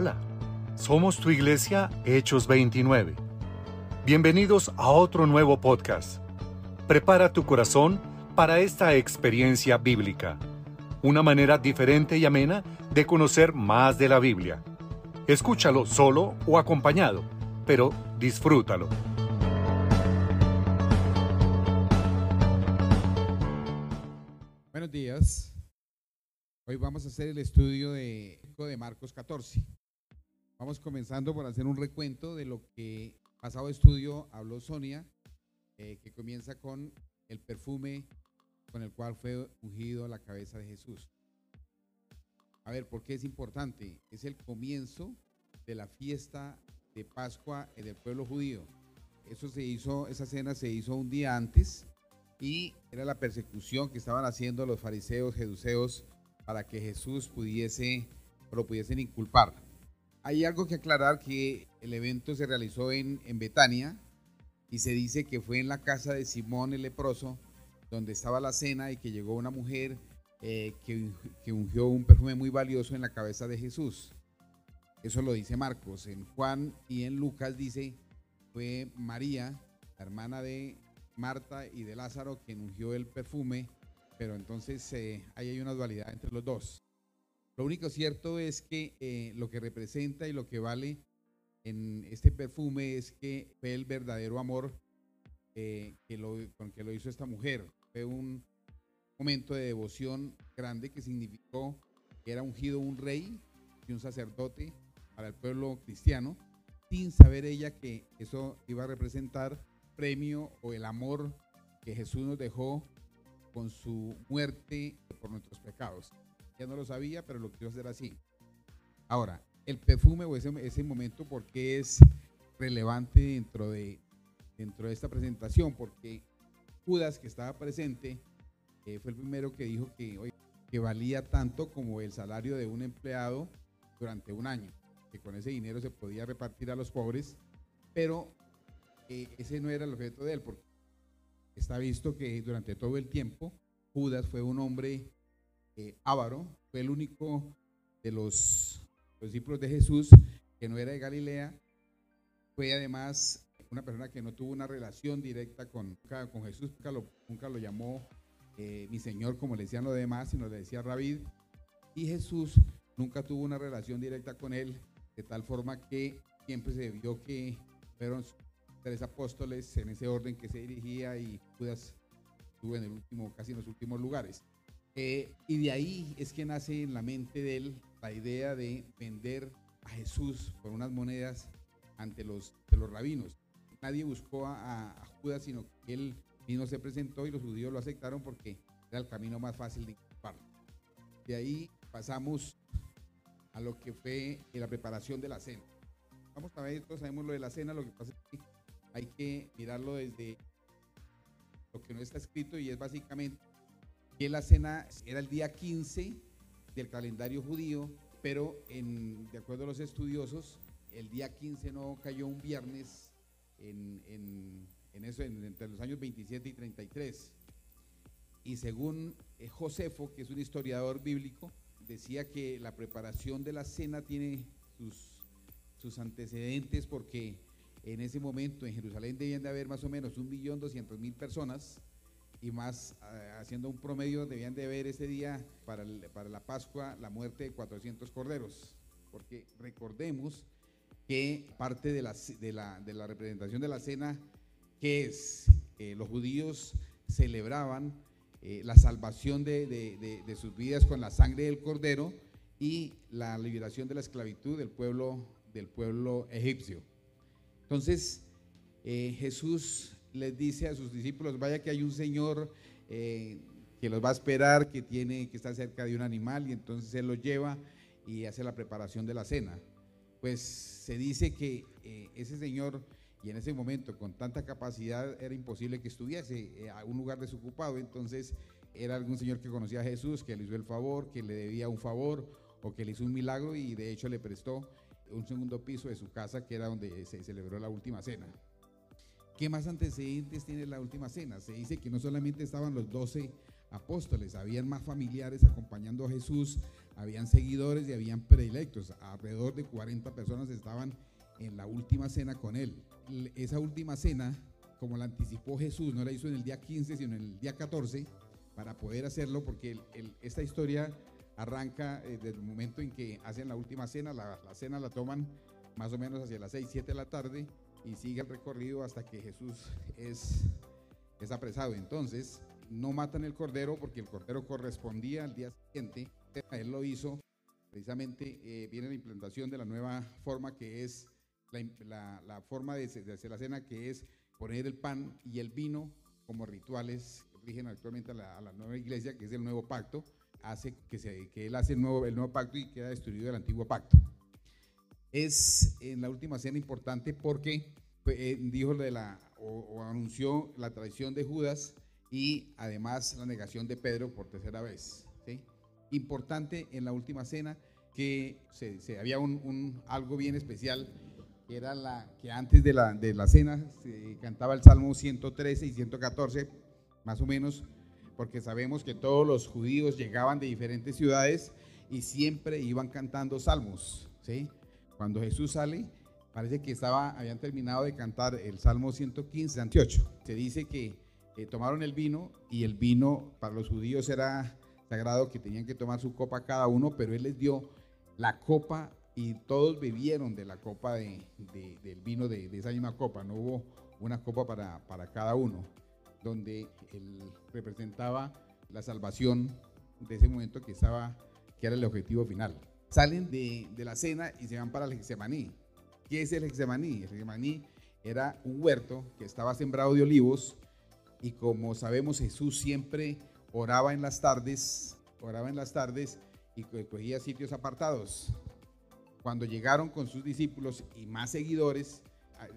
Hola, somos tu iglesia Hechos 29. Bienvenidos a otro nuevo podcast. Prepara tu corazón para esta experiencia bíblica, una manera diferente y amena de conocer más de la Biblia. Escúchalo solo o acompañado, pero disfrútalo. Buenos días. Hoy vamos a hacer el estudio de, de Marcos 14. Vamos comenzando por hacer un recuento de lo que pasado estudio habló Sonia, eh, que comienza con el perfume con el cual fue ungido la cabeza de Jesús. A ver, ¿por qué es importante? Es el comienzo de la fiesta de Pascua en el pueblo judío. Eso se hizo, esa cena se hizo un día antes y era la persecución que estaban haciendo los fariseos, jeduceos, para que Jesús pudiese, lo pudiesen inculpar. Hay algo que aclarar que el evento se realizó en, en Betania y se dice que fue en la casa de Simón el leproso, donde estaba la cena y que llegó una mujer eh, que, que ungió un perfume muy valioso en la cabeza de Jesús. Eso lo dice Marcos. En Juan y en Lucas dice, fue María, la hermana de Marta y de Lázaro, quien ungió el perfume, pero entonces eh, ahí hay una dualidad entre los dos. Lo único cierto es que eh, lo que representa y lo que vale en este perfume es que fue el verdadero amor eh, que lo, con que lo hizo esta mujer. Fue un momento de devoción grande que significó que era ungido un rey y un sacerdote para el pueblo cristiano, sin saber ella que eso iba a representar premio o el amor que Jesús nos dejó con su muerte por nuestros pecados. Ya no lo sabía, pero lo quiero hacer así. Ahora, el perfume o ese, ese momento, ¿por qué es relevante dentro de, dentro de esta presentación? Porque Judas, que estaba presente, eh, fue el primero que dijo que, que valía tanto como el salario de un empleado durante un año, que con ese dinero se podía repartir a los pobres, pero ese no era el objeto de él, porque está visto que durante todo el tiempo Judas fue un hombre avaro, fue el único de los, discípulos de Jesús que no era de Galilea, fue además una persona que no tuvo una relación directa con, con Jesús, nunca lo, nunca lo llamó eh, mi Señor como le decían los demás, sino le decía Rabid, y Jesús nunca tuvo una relación directa con él, de tal forma que siempre se vio que fueron tres apóstoles en ese orden que se dirigía y Judas estuvo en el último, casi en los últimos lugares. Eh, y de ahí es que nace en la mente de él la idea de vender a Jesús por unas monedas ante los, de los rabinos. Nadie buscó a, Judas, sino que él mismo se presentó y los judíos lo aceptaron porque era el camino más fácil de inculparlo. De ahí pasamos a lo que fue la preparación de la cena. Vamos a ver, todos sabemos lo de la cena, lo que pasa es que hay que mirarlo desde lo que no está escrito y es básicamente que la cena era el día 15 del calendario judío, pero en, de acuerdo a los estudiosos, el día 15 no cayó un viernes en, eso, entre los años 27 y 33. Y según eh, Josefo, que es un historiador bíblico, decía que la preparación de la cena tiene sus, sus antecedentes porque en ese momento en Jerusalén debían de haber más o menos un millón doscientos mil personas y más, eh, haciendo un promedio, debían de haber ese día para, para la Pascua la muerte de 400 corderos. Porque recordemos que parte de la, de la, de la representación de la cena, que es que los judíos celebraban eh, la salvación de, de, de, sus vidas con la sangre del cordero y la liberación de la esclavitud del pueblo, del pueblo egipcio. Entonces, eh, Jesús les dice a sus discípulos, vaya que hay un Señor eh, que los va a esperar, que tiene que estar cerca de un animal, y entonces Él los lleva y hace la preparación de la cena. Pues se dice que eh, ese Señor, y en ese momento con tanta capacidad, era imposible que estuviese a un lugar desocupado, entonces era algún Señor que conocía a Jesús, que le hizo el favor, que le debía un favor o que le hizo un milagro y de hecho le prestó un segundo piso de su casa, que era donde se celebró la última cena. ¿Qué más antecedentes tiene la última cena? Se dice que no solamente estaban los doce apóstoles, habían más familiares acompañando a Jesús, habían seguidores y habían predilectos. Alrededor de 40 personas estaban en la última cena con él. Esa última cena, como la anticipó Jesús, no la hizo en el día 15, sino en el día 14, para poder hacerlo, porque esta historia arranca eh, desde el momento en que hacen la última cena, la, cena la toman más o menos hacia las 6, 7 de la tarde y sigue el recorrido hasta que Jesús es, es apresado. Entonces, no matan el cordero porque el cordero correspondía al día siguiente. Él lo hizo. Precisamente eh, viene la implantación de la nueva forma que es la, la, forma de, hacer la cena, que es poner el pan y el vino como rituales que rigen actualmente a la, a la nueva iglesia, que es el nuevo pacto hace que, se, que él hace el nuevo, el nuevo pacto y queda destruido el antiguo pacto. Es en la última cena importante porque eh, dijo de la, o, anunció la traición de Judas y además la negación de Pedro por tercera vez. Importante en la última cena que se, había un, algo bien especial era la que antes de la, de la cena se cantaba el Salmo 113 y 114, más o menos, porque sabemos que todos los judíos llegaban de diferentes ciudades y siempre iban cantando salmos. ¿sí? Cuando Jesús sale, parece que estaba, habían terminado de cantar el Salmo 115, 28. Se dice que eh, tomaron el vino y el vino para los judíos era sagrado, que tenían que tomar su copa cada uno, pero Él les dio la copa y todos bebieron de la copa de, del vino de, esa misma copa. No hubo una copa para, para cada uno donde él representaba la salvación de ese momento que estaba, que era el objetivo final. Salen de, la cena y se van para el Hexemaní. ¿Qué es el Hexemaní? El Hexemaní era un huerto que estaba sembrado de olivos y como sabemos Jesús siempre oraba en las tardes, oraba en las tardes y cogía sitios apartados. Cuando llegaron con sus discípulos y más seguidores,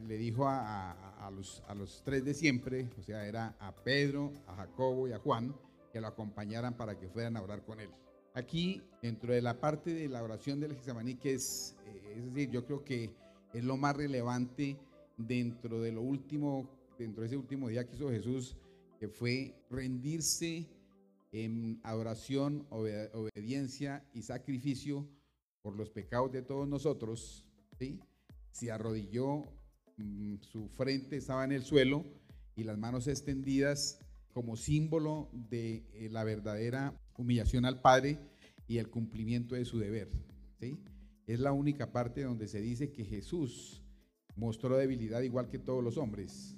le dijo a, los, a los tres de siempre, o sea, era a Pedro, a Jacobo y a Juan, que lo acompañaran para que fueran a orar con él. Aquí, dentro de la parte de la oración del Getsemaní, que es, eh, es decir, yo creo que es lo más relevante dentro de lo último, dentro de ese último día que hizo Jesús, que fue rendirse en adoración, obediencia y sacrificio por los pecados de todos nosotros, ¿sí? se arrodilló Mm, su frente estaba en el suelo y las manos extendidas como símbolo de eh, la verdadera humillación al Padre y el cumplimiento de su deber. ¿sí? Es la única parte donde se dice que Jesús mostró debilidad igual que todos los hombres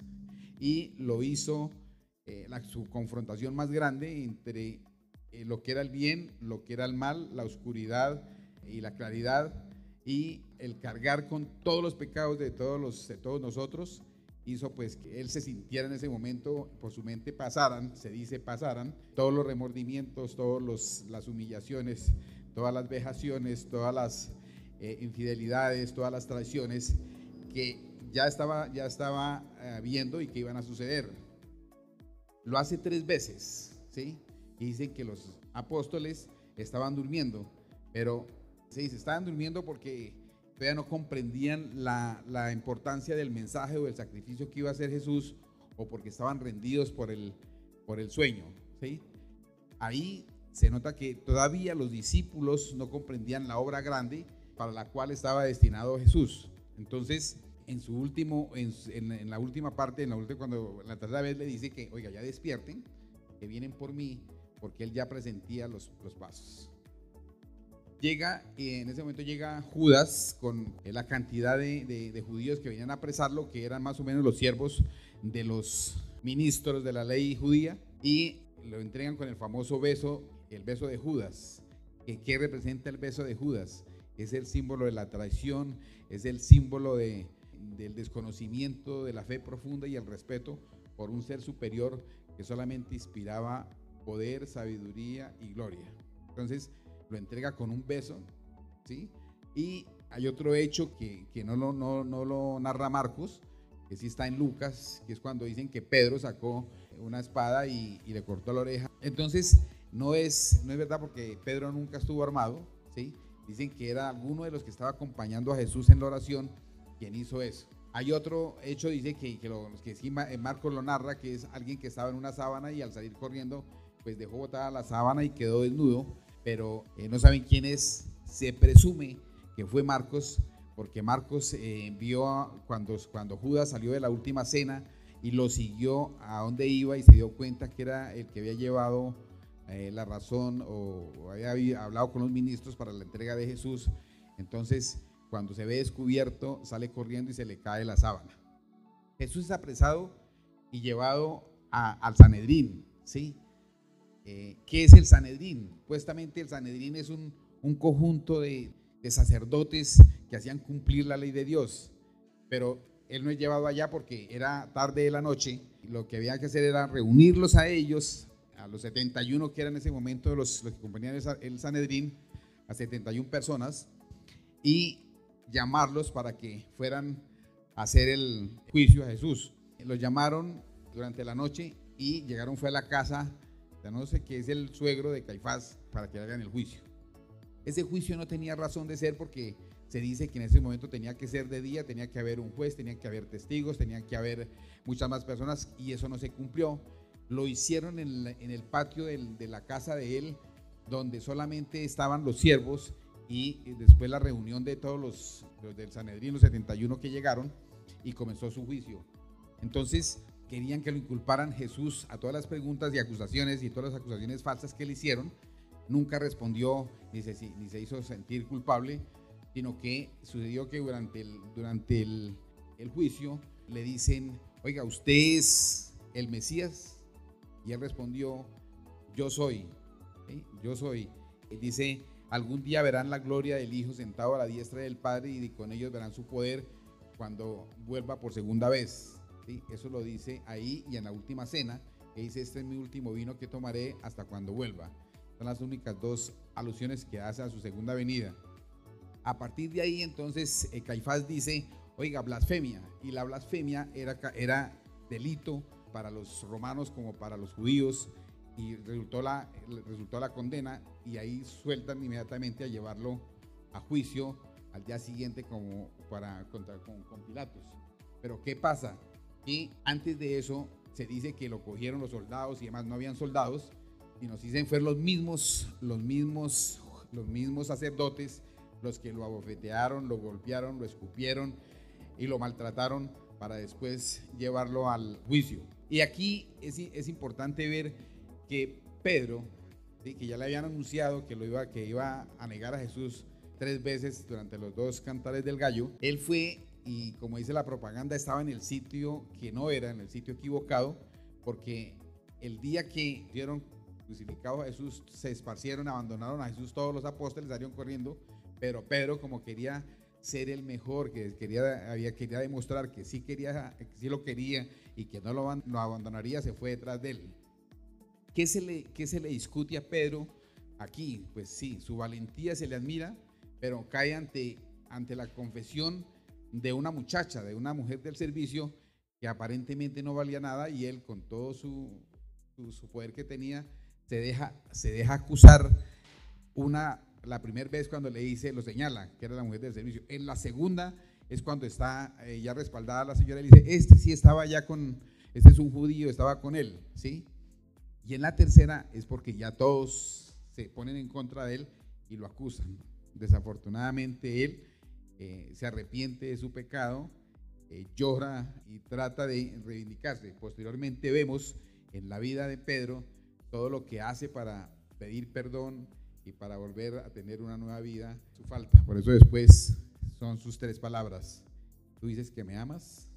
y lo hizo eh, la, su confrontación más grande entre eh, lo que era el bien, lo que era el mal, la oscuridad y la claridad y el cargar con todos los pecados de todos, los, de todos nosotros hizo pues que él se sintiera en ese momento, por su mente pasaran, se dice pasaran, todos los remordimientos, todas las humillaciones, todas las vejaciones, todas las eh, infidelidades, todas las traiciones que ya estaba, ya estaba eh, viendo y que iban a suceder. Lo hace tres veces, ¿sí? Y dicen que los apóstoles estaban durmiendo, pero se estaban durmiendo porque todavía no comprendían la, importancia del mensaje o del sacrificio que iba a hacer Jesús o porque estaban rendidos por el, por el sueño. ¿sí? Ahí se nota que todavía los discípulos no comprendían la obra grande para la cual estaba destinado Jesús. Entonces, en su último, en, la última parte, en la última, cuando la tercera vez le dice que, oiga, ya despierten, que vienen por mí, porque él ya presentía los, los pasos. Llega, en ese momento llega Judas con la cantidad de, judíos que venían a apresarlo, que eran más o menos los siervos de los ministros de la ley judía, y lo entregan con el famoso beso, el beso de Judas. ¿Qué representa el beso de Judas? Es el símbolo de la traición, es el símbolo de, del desconocimiento, de la fe profunda y el respeto por un ser superior que solamente inspiraba poder, sabiduría y gloria. Entonces, lo entrega con un beso, ¿sí? Y hay otro hecho que, que no, lo, no, no lo narra Marcos, que sí está en Lucas, que es cuando dicen que Pedro sacó una espada y, le cortó la oreja. Entonces, no es, no es verdad porque Pedro nunca estuvo armado, ¿sí? Dicen que era alguno de los que estaba acompañando a Jesús en la oración quien hizo eso. Hay otro hecho, dice que, que, lo, que sí, Marcos lo narra, que es alguien que estaba en una sábana y al salir corriendo, pues dejó botada la sábana y quedó desnudo, pero eh, no saben quién es. Se presume que fue Marcos, porque Marcos eh, vio cuando, cuando Judas salió de la última cena y lo siguió a donde iba y se dio cuenta que era el que había llevado eh, la razón o, había hablado con los ministros para la entrega de Jesús. Entonces cuando se ve descubierto, sale corriendo y se le cae la sábana. Jesús es apresado y llevado al Sanedrín, ¿sí? Eh, ¿Qué es el Sanedrín? Supuestamente el Sanedrín es un, conjunto de, sacerdotes que hacían cumplir la ley de Dios, pero él no es llevado allá porque era tarde de la noche, lo que había que hacer era reunirlos a ellos, a los 71 que eran en ese momento los, los que componían el Sanedrín, a 71 personas, y llamarlos para que fueran a hacer el juicio a Jesús. Los llamaron durante la noche y llegaron fue a la casa de no sé qué es el suegro de Caifás para que hagan el juicio. Ese juicio no tenía razón de ser porque se dice que en ese momento tenía que ser de día, tenía que haber un juez, tenía que haber testigos, tenía que haber muchas más personas y eso no se cumplió. Lo hicieron en, el patio de la casa de él, donde solamente estaban los siervos y después la reunión de todos los, del Sanedrín, los 71 que llegaron, y comenzó su juicio. Entonces querían que lo inculparan Jesús a todas las preguntas y acusaciones y todas las acusaciones falsas que le hicieron. Nunca respondió ni se, hizo sentir culpable, sino que sucedió que durante el, juicio le dicen, oiga, ¿usted es el Mesías? Y él respondió, yo soy, yo soy. Y dice, Algún día verán la gloria del Hijo sentado a la diestra del Padre y con ellos verán su poder cuando vuelva por segunda vez. Eso lo dice ahí y en la última cena, que dice, este es mi último vino que tomaré hasta cuando vuelva. Son las únicas dos alusiones que hace a su segunda venida. A partir de ahí entonces eh, Caifás dice, oiga, blasfemia. Y la blasfemia era, delito para los romanos como para los judíos y resultó la, resultó la condena y ahí sueltan inmediatamente a llevarlo a juicio al día siguiente como para contra, con, Pilatos. Pero ¿qué pasa? Y antes de eso se dice que lo cogieron los soldados y demás no habían soldados, y nos dicen fueron los mismos, los mismos, los mismos sacerdotes los que lo abofetearon, lo golpearon, lo escupieron y lo maltrataron para después llevarlo al juicio. Y aquí es, es importante ver que Pedro, que ya le habían anunciado que, lo iba, que iba a negar a Jesús tres veces durante los dos cantares del gallo, él fue y como dice la propaganda estaba en el sitio que no era, en el sitio equivocado, porque el día que dieron crucificado a Jesús, se esparcieron, abandonaron a Jesús, todos los apóstoles salieron corriendo, pero Pedro como quería ser el mejor, que quería, había, quería demostrar que sí, quería, que sí lo quería y que no lo, lo abandonaría, se fue detrás de él. ¿Qué se, le, se le discute a Pedro aquí? Pues sí, su valentía se le admira, pero cae ante, ante la confesión de una muchacha, de una mujer del servicio que aparentemente no valía nada y él con todo su, su, poder que tenía se deja, se deja acusar una, la primera vez cuando le dice, lo señala, que era la mujer del servicio. En la segunda es cuando está eh, ya respaldada la señora y le dice, este sí estaba ya con, este es un judío, estaba con él, ¿sí? Y en la tercera es porque ya todos se ponen en contra de él y lo acusan. Desafortunadamente él eh, se arrepiente de su pecado, eh, llora y trata de reivindicarse. Posteriormente vemos en la vida de Pedro todo lo que hace para pedir perdón y para volver a tener una nueva vida, su falta. Por eso después son sus tres palabras. Tú dices que me amas.